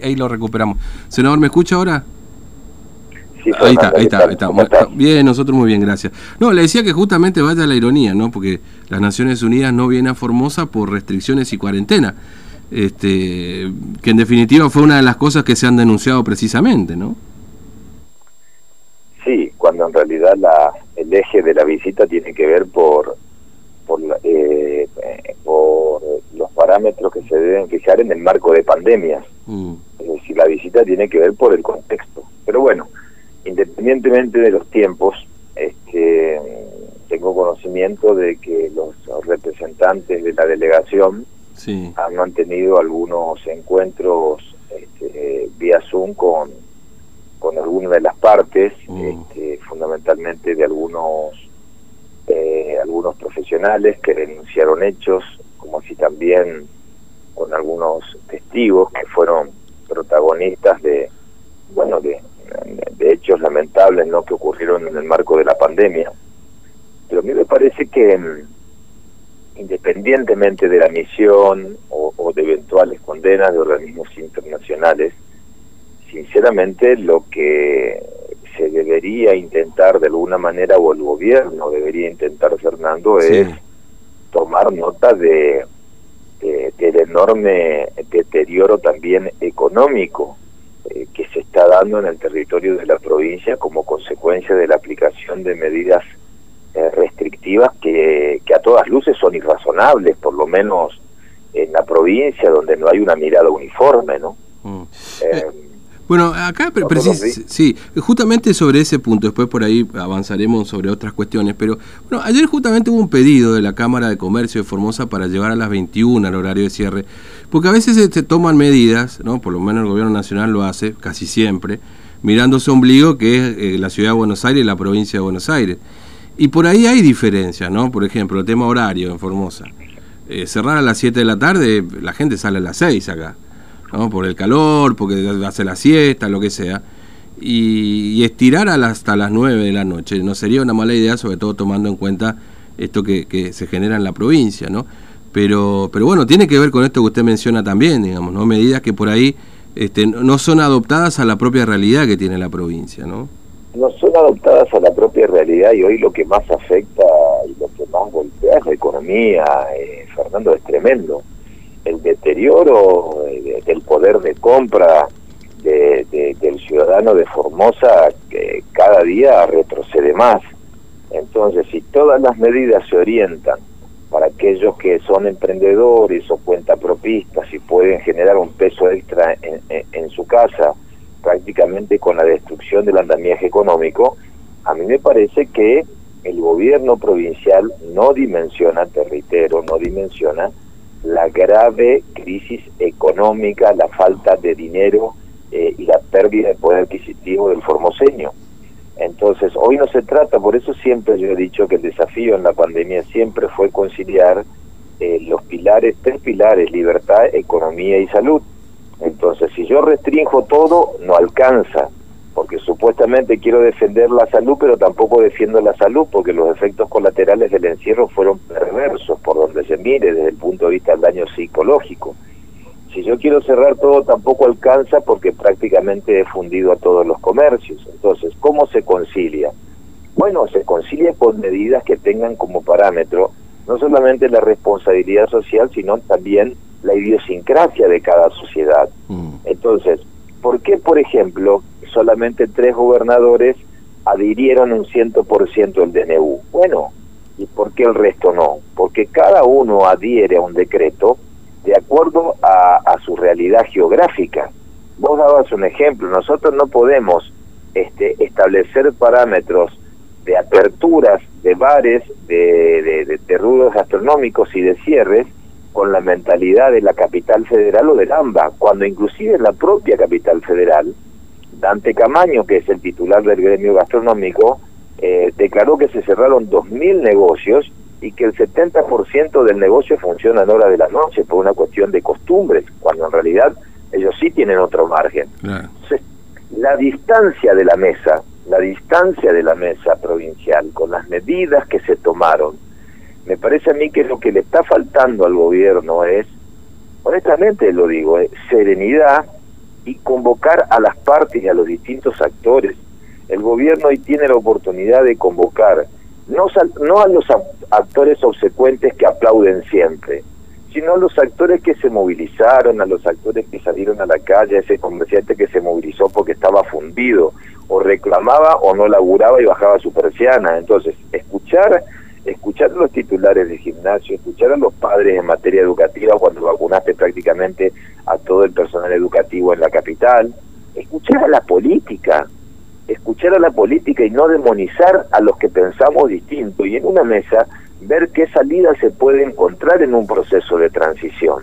ahí lo recuperamos. Senador, ¿me escucha ahora? Sí, ahí está, ahí ¿qué está, ahí está. Bien, nosotros muy bien, gracias. No, le decía que justamente vaya la ironía, ¿no? Porque las Naciones Unidas no viene a Formosa por restricciones y cuarentena. Este, que en definitiva fue una de las cosas que se han denunciado precisamente, ¿no? Sí, cuando en realidad la, el eje de la visita tiene que ver por por, eh, eh, por parámetros que se deben fijar en el marco de pandemias. Mm, Es decir, la visita tiene que ver por el contexto. Pero bueno, independientemente de los tiempos, este, tengo conocimiento de que los representantes de la delegación sí. han mantenido algunos encuentros este, vía Zoom con, con algunas de las partes, Mm. este, fundamentalmente de algunos eh, algunos profesionales que denunciaron hechos, como así también con algunos testigos que fueron protagonistas de bueno de, hechos lamentables no que ocurrieron en el marco de la pandemia. Pero a mí me parece que mm, independientemente de la misión o, o de eventuales condenas de organismos internacionales, sinceramente lo que se debería intentar de alguna manera, o el gobierno debería intentar, Fernando, Sí. Tomar nota de, de- del enorme deterioro también económico eh, que se está dando en el territorio de la provincia como consecuencia de la aplicación de medidas eh, restrictivas que, que a todas luces son irrazonables, por lo menos en la provincia donde no hay una mirada uniforme, ¿no? Mm. Eh, Bueno, acá precis- sí, justamente sobre ese punto, después por ahí avanzaremos sobre otras cuestiones, pero bueno, ayer justamente hubo un pedido de la Cámara de Comercio de Formosa para llevar a las 21 al horario de cierre, porque a veces se, se toman medidas, ¿no? por lo menos el gobierno nacional lo hace, casi siempre, mirando su ombligo, que es eh, la ciudad de Buenos Aires y la provincia de Buenos Aires. Y por ahí hay diferencias, ¿no? Por ejemplo, el tema horario en Formosa. Eh, cerrar a las 7 de la tarde, la gente sale a las 6 acá. ¿No? por el calor, porque hace la siesta, lo que sea, y, estirar hasta las 9 de la noche. No sería una mala idea, sobre todo tomando en cuenta esto que, que se genera en la provincia, ¿no? Pero, pero bueno, tiene que ver con esto que usted menciona también, digamos, ¿no? Medidas que por ahí este, no no son adoptadas a la propia realidad que tiene la provincia, ¿no? no son adoptadas a la propia realidad y hoy lo que más afecta y lo que más golpea es la economía, eh, Fernando, es tremendo. El deterioro eh, de- del poder de compra de- de- del ciudadano de Formosa que cada día retrocede más. Entonces, si todas las medidas se orientan para aquellos que son emprendedores o cuentapropistas y pueden generar un peso extra en su casa, prácticamente con la destrucción del andamiaje económico, a mí me parece que el gobierno provincial no dimensiona, te reitero, no dimensiona la grave crisis económica, la falta de dinero eh, y la pérdida de poder adquisitivo del formoseño. Entonces, hoy no se trata, por eso siempre yo he dicho que el desafío en la pandemia siempre fue conciliar eh, los pilares, tres pilares, libertad, economía y salud. Entonces, si yo restringo todo, no alcanza, porque supuestamente quiero defender la salud, pero tampoco defiendo la salud, porque los efectos colaterales del encierro fueron perversos por donde se mire desde el punto de vista del daño psicológico. Si yo quiero cerrar todo, tampoco alcanza porque prácticamente he fundido a todos los comercios. Entonces, ¿cómo se concilia? Bueno, se concilia con medidas que tengan como parámetro no solamente la responsabilidad social, sino también la idiosincrasia de cada sociedad. Mm. Entonces, ¿por qué, por ejemplo, solamente tres gobernadores adhirieron un 100% del DNU? Bueno, ¿y por qué el resto no? Porque cada uno adhiere a un decreto de acuerdo a, su realidad geográfica. Vos dabas un ejemplo, nosotros no podemos este, establecer parámetros de aperturas de bares, de, de, de, gastronómicos y de cierres con la mentalidad de la capital federal o del AMBA, cuando inclusive en la propia capital federal, Dante Camaño, que es el titular del gremio gastronómico, eh, declaró que se cerraron 2.000 negocios y que el 70% del negocio funciona en hora de la noche por una cuestión de costumbres, cuando en realidad ellos sí tienen otro margen. Claro. Entonces, la distancia de la mesa, la distancia de la mesa provincial con las medidas que se tomaron, me parece a mí que lo que le está faltando al gobierno es, honestamente lo digo, es serenidad y convocar a las partes y a los distintos actores. El gobierno hoy tiene la oportunidad de convocar no, no a los actores obsecuentes que aplauden siempre, sino a los actores que se movilizaron, a los actores que salieron a la calle, a ese comerciante que se movilizó porque estaba fundido, o reclamaba o no laburaba y bajaba su persiana. Entonces, escuchar escuchar a los titulares de gimnasio, escuchar a los padres en materia educativa cuando vacunaste prácticamente personal educativo en la capital, escuchar a la política, escuchar a la política y no demonizar a los que pensamos distinto y en una mesa ver qué salida se puede encontrar en un proceso de transición.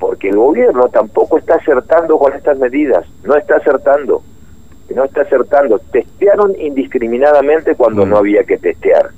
Porque el gobierno tampoco está acertando con estas medidas, no está acertando, no está acertando. Testearon indiscriminadamente cuando no mm. había que testear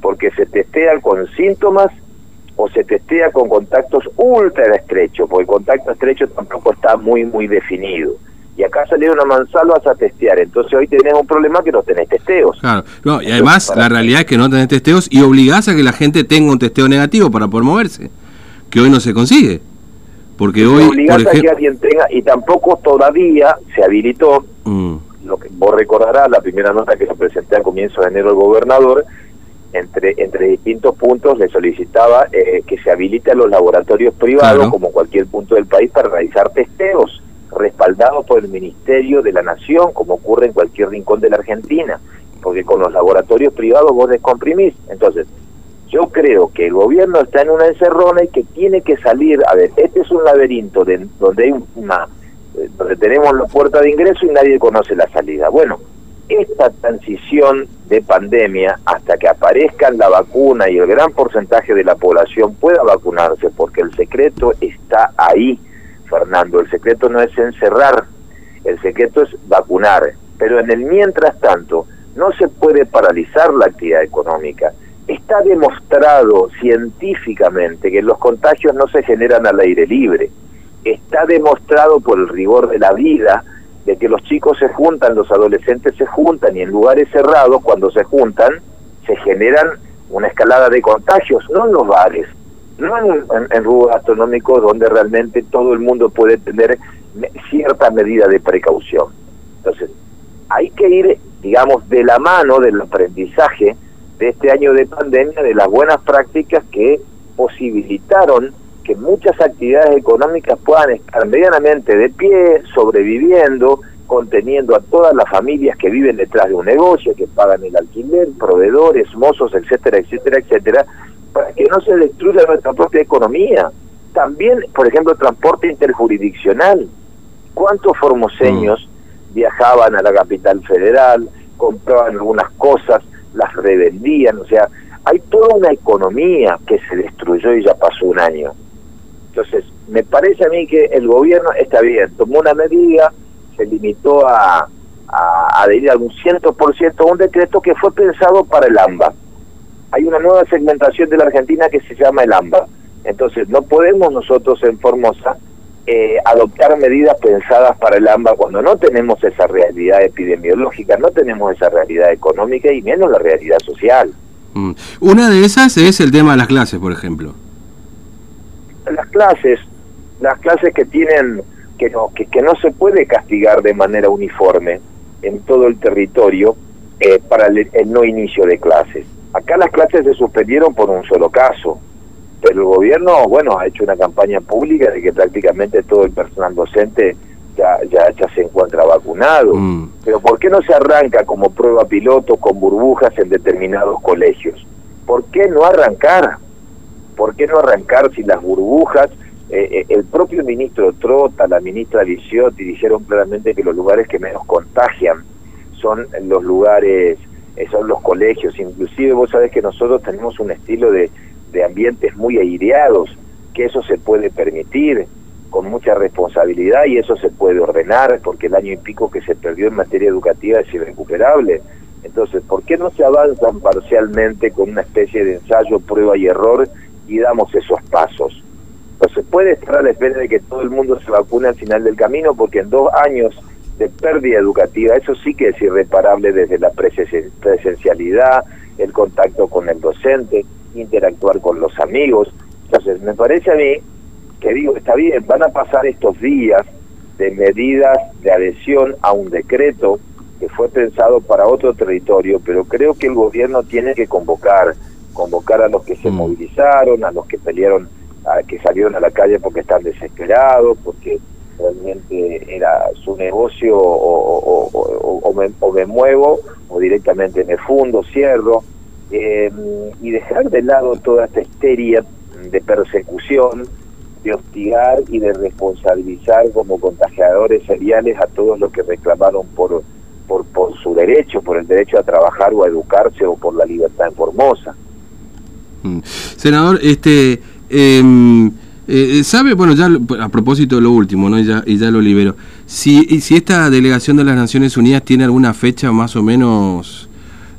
porque se testea con síntomas o se testea con contactos ultra estrechos, porque el contacto estrecho tampoco está muy, muy definido. Y acá salieron a mansalvas a testear, entonces hoy tenés un problema que no tenés testeos. Claro, no, y además la realidad es que no tenés testeos y obligás a que la gente tenga un testeo negativo para poder moverse, que hoy no se consigue. Porque hoy... Obligás a que alguien tenga, y tampoco todavía se habilitó, mm. lo que vos recordarás, la primera nota que lo presenté a comienzo de enero el gobernador, entre, entre distintos puntos le solicitaba eh, que se habilite a los laboratorios privados, como cualquier punto del país, para realizar testeos respaldados por el Ministerio de la Nación, como ocurre en cualquier rincón de la Argentina, porque con los laboratorios privados vos descomprimís. Entonces, yo creo que el gobierno está en una encerrona y que tiene que salir, a ver, este es un laberinto de, donde hay una, eh, donde tenemos la puerta de ingreso y nadie conoce la salida. Bueno, esta transición de pandemia hasta que aparezca la vacuna y el gran porcentaje de la población pueda vacunarse, porque el secreto está ahí, Fernando. El secreto no es encerrar, el secreto es vacunar. Pero en el mientras tanto, no se puede paralizar la actividad económica. Está demostrado científicamente que los contagios no se generan al aire libre. Está demostrado por el rigor de la vida de que los chicos se juntan, los adolescentes se juntan y en lugares cerrados cuando se juntan se generan una escalada de contagios, no en los bares, no en, en, rubros gastronómicos donde realmente todo el mundo puede tener cierta medida de precaución. Entonces, hay que ir, digamos, de la mano del aprendizaje de este año de pandemia, de las buenas prácticas que posibilitaron que muchas actividades económicas puedan estar medianamente de pie, sobreviviendo, conteniendo a todas las familias que viven detrás de un negocio, que pagan el alquiler, proveedores, mozos, etcétera, etcétera, etcétera, para que no se destruya nuestra propia economía. También, por ejemplo, transporte interjurisdiccional. ¿Cuántos formoseños mm. viajaban a la capital federal, compraban algunas cosas, las revendían? O sea, hay toda una economía que se destruyó y ya pasó un año. Entonces, me parece a mí que el gobierno está bien, tomó una medida, se limitó a, a adherir a un 100% a un decreto que fue pensado para el AMBA. Hay una nueva segmentación de la Argentina que se llama el AMBA. Entonces, no podemos nosotros en Formosa eh, adoptar medidas pensadas para el AMBA cuando no tenemos esa realidad epidemiológica, no tenemos esa realidad económica y menos la realidad social. Mm. Una de esas es el tema de las clases, por ejemplo clases, las clases que tienen que no, que, que no se puede castigar de manera uniforme en todo el territorio eh, para el, no inicio de clases. Acá las clases se suspendieron por un solo caso, pero el gobierno, bueno, ha hecho una campaña pública de que prácticamente todo el personal docente ya, ya, ya se encuentra vacunado. Mm. Pero ¿por qué no se arranca como prueba piloto con burbujas en determinados colegios? ¿Por qué no arrancar? ¿Por qué no arrancar si las burbujas? Eh, eh, el propio ministro Trota, la ministra Liciotti dijeron claramente que los lugares que menos contagian son los lugares, eh, son los colegios. Inclusive vos sabés que nosotros tenemos un estilo de, de ambientes muy aireados, que eso se puede permitir con mucha responsabilidad y eso se puede ordenar porque el año y pico que se perdió en materia educativa es irrecuperable. Entonces, ¿por qué no se avanzan parcialmente con una especie de ensayo, prueba y error y damos esos pasos. No se puede estar a la espera de que todo el mundo se vacune al final del camino porque en dos años de pérdida educativa, eso sí que es irreparable desde la presencialidad, el contacto con el docente, interactuar con los amigos. Entonces, me parece a mí que digo, está bien, van a pasar estos días, de medidas de adhesión a un decreto que fue pensado para otro territorio, pero creo que el gobierno tiene que convocar, convocar a los que se mm. movilizaron, a los que pelearon, a que salieron a la calle porque están desesperados, porque realmente era su negocio o, o, me, muevo o directamente me fundo, cierro, eh, y dejar de lado toda esta histeria de persecución, de hostigar y de responsabilizar como contagiadores seriales a todos los que reclamaron por por, por su derecho, por el derecho a trabajar o a educarse o por la libertad en Formosa. Mm. Senador, este em, eh, sabe, bueno, ya a propósito de lo último, ¿no? Y ya, y ya lo libero. Si, si esta delegación de las Naciones Unidas tiene alguna fecha más o menos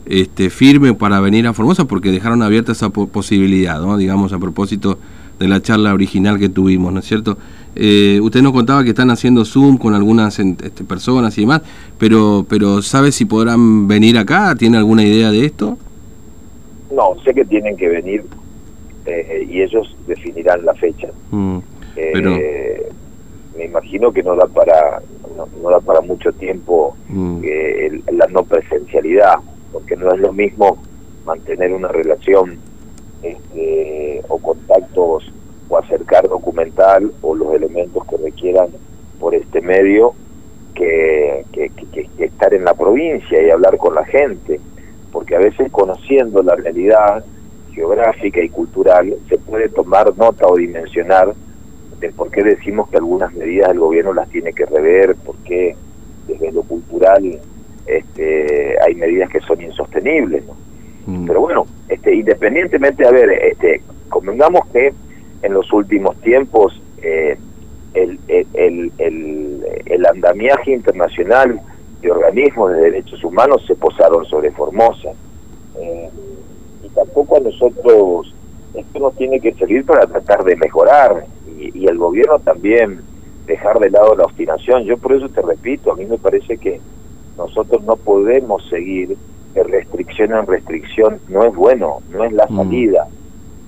este, firme para venir a Formosa, porque dejaron abierta esa posibilidad, ¿no? Digamos, a propósito de la charla original que tuvimos, ¿no es cierto? Eh, usted nos contaba que están haciendo Zoom con algunas este, personas y demás, pero, pero ¿sabe si podrán venir acá? ¿Tiene alguna idea de esto? No, sé que tienen que venir eh, y ellos definirán la fecha. Mm, eh, me imagino que no da para no, da para mucho tiempo mm. la no presencialidad, porque no es lo mismo mantener una relación este, o contactos o acercar documental o los elementos que requieran por este medio que, que, estar en la provincia y hablar con la gente, porque a veces conociendo la realidad geográfica y cultural se puede tomar nota o dimensionar de por qué decimos que algunas medidas del gobierno las tiene que rever, por qué desde lo cultural este, hay medidas que son insostenibles. Mm. Pero bueno, este, independientemente, a ver, este, convengamos que en los últimos tiempos eh, el, el, el, el, andamiaje internacional de organismos de derechos humanos se posaron sobre Formosa. Eh, y tampoco a nosotros, esto nos tiene que servir para tratar de mejorar y, y el gobierno también dejar de lado la obstinación. Yo por eso te repito, a mí me parece que nosotros no podemos seguir de restricción en restricción, no es bueno, no es la mm. salida.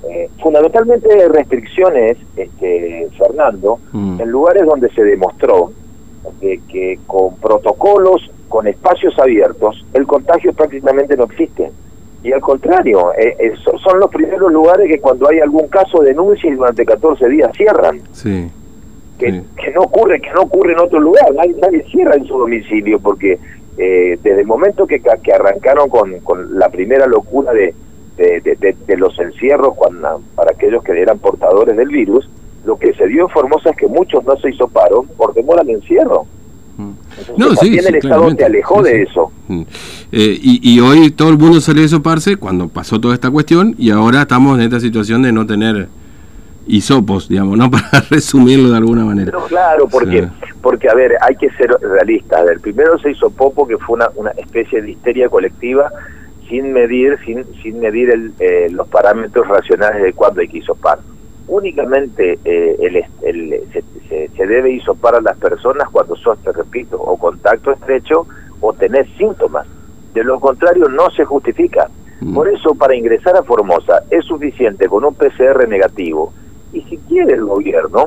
Eh, fundamentalmente restricciones, este, Fernando, mm. en lugares donde se demostró que, con protocolos, con espacios abiertos, el contagio prácticamente no existe. Y al contrario, eh, eh, son los primeros lugares que cuando hay algún caso denuncian y durante 14 días cierran. Sí. Que, que, no ocurre que no ocurre en otro lugar, nadie, nadie cierra en su domicilio porque desde el momento que, que arrancaron con, con la primera locura de, de, los encierros cuando, para aquellos que eran portadores del virus, lo que se dio en Formosa es que muchos no se hizo paro por temor al encierro. Mm. no, también el Estado te alejó de eso. Mm. Eh, y, y, hoy todo el mundo salió a soparse cuando pasó toda esta cuestión y ahora estamos en esta situación de no tener hisopos, digamos, ¿no? Para resumirlo de alguna manera. claro, porque, porque a ver, hay que ser realistas. El primero se hizo popo, que fue una, una especie de histeria colectiva sin medir sin sin medir el, eh, los parámetros racionales de cuándo hay que isopar. Únicamente eh, el, el, se, se, debe isopar a las personas cuando sos, te repito, o contacto estrecho o tenés síntomas. De lo contrario, no se justifica. Mm. Por eso, para ingresar a Formosa es suficiente con un PCR negativo. Y si quiere el gobierno,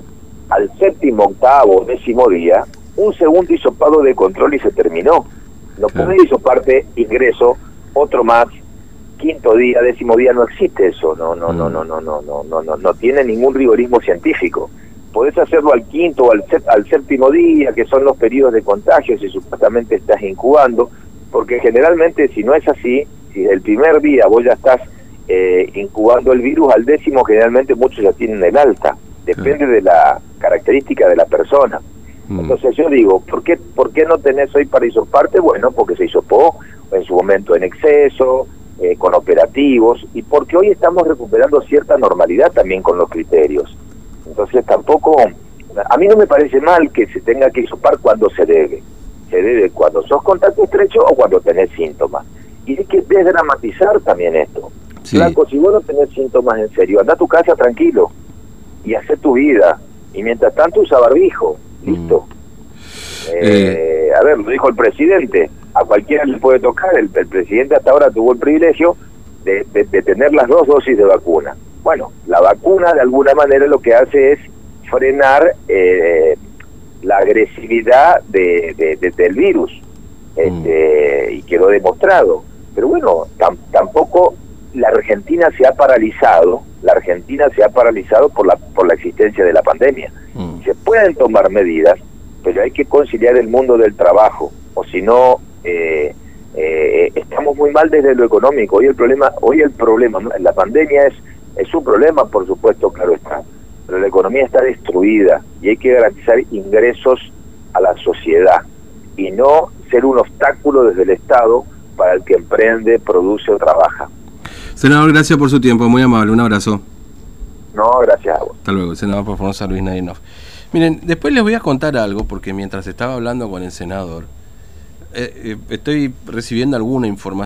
al séptimo, octavo, décimo día, un segundo isopado de control y se terminó. No puede isoparte ingreso otro más, quinto día, décimo día, no existe eso, no, no, no, no, no, no, no, no, no, no tiene ningún rigorismo científico. Podés hacerlo al quinto o al, al séptimo día, que son los periodos de contagio, si supuestamente estás incubando, porque generalmente si no es así, si el primer día vos ya estás eh, incubando el virus, al décimo generalmente muchos ya tienen el alta, depende de la característica de la persona. Entonces yo digo, ¿por qué, ¿por qué no tenés hoy para isoparte? Bueno, porque se hisopó en su momento en exceso, eh, con operativos, y porque hoy estamos recuperando cierta normalidad también con los criterios. Entonces tampoco, a mí no me parece mal que se tenga que isopar cuando se debe. Se debe cuando sos contacto estrecho o cuando tenés síntomas. Y hay que desdramatizar también esto. Blanco, si vos no tenés síntomas en serio, anda a tu casa tranquilo y hace tu vida. Y mientras tanto usa barbijo. Listo. Mm. Eh, eh, a ver, lo dijo el presidente a cualquiera le puede tocar. El, presidente hasta ahora tuvo el privilegio de, tener las dos dosis de vacuna. Bueno, la vacuna de alguna manera lo que hace es frenar eh, la agresividad de, del virus este, mm. y quedó demostrado. Pero bueno, tampoco la Argentina se ha paralizado, la Argentina se ha paralizado por la, por la existencia de la pandemia. Mm. Se pueden tomar medidas, pero hay que conciliar el mundo del trabajo, o si no, eh, eh, estamos muy mal desde lo económico. Hoy el problema, hoy el problema, la pandemia es, es un problema, por supuesto, claro está, pero la economía está destruida y hay que garantizar ingresos a la sociedad y no ser un obstáculo desde el Estado para el que emprende, produce o trabaja. Senador, gracias por su tiempo, muy amable, un abrazo. No, gracias a vos. Hasta luego, senador por Formosa Luis Nadinov. Miren, después les voy a contar algo, porque mientras estaba hablando con el senador, eh, estoy recibiendo alguna información.